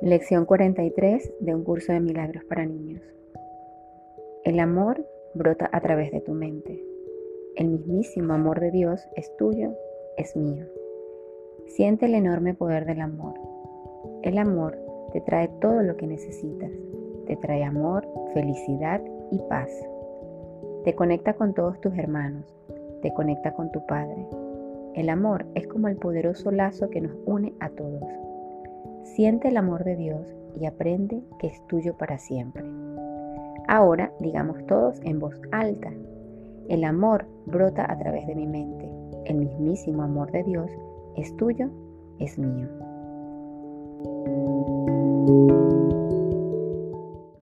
Lección 43 de un curso de milagros para niños. El amor brota a través de tu mente. El mismísimo amor de Dios es tuyo, es mío. Siente el enorme poder del amor. El amor te trae todo lo que necesitas. Te trae amor, felicidad y paz. Te conecta con todos tus hermanos. Te conecta con tu Padre. El amor es como el poderoso lazo que nos une a todos. Siente el amor de Dios y aprende que es tuyo para siempre. Ahora digamos todos en voz alta. El amor brota a través de mi mente. El mismísimo amor de Dios es tuyo, es mío.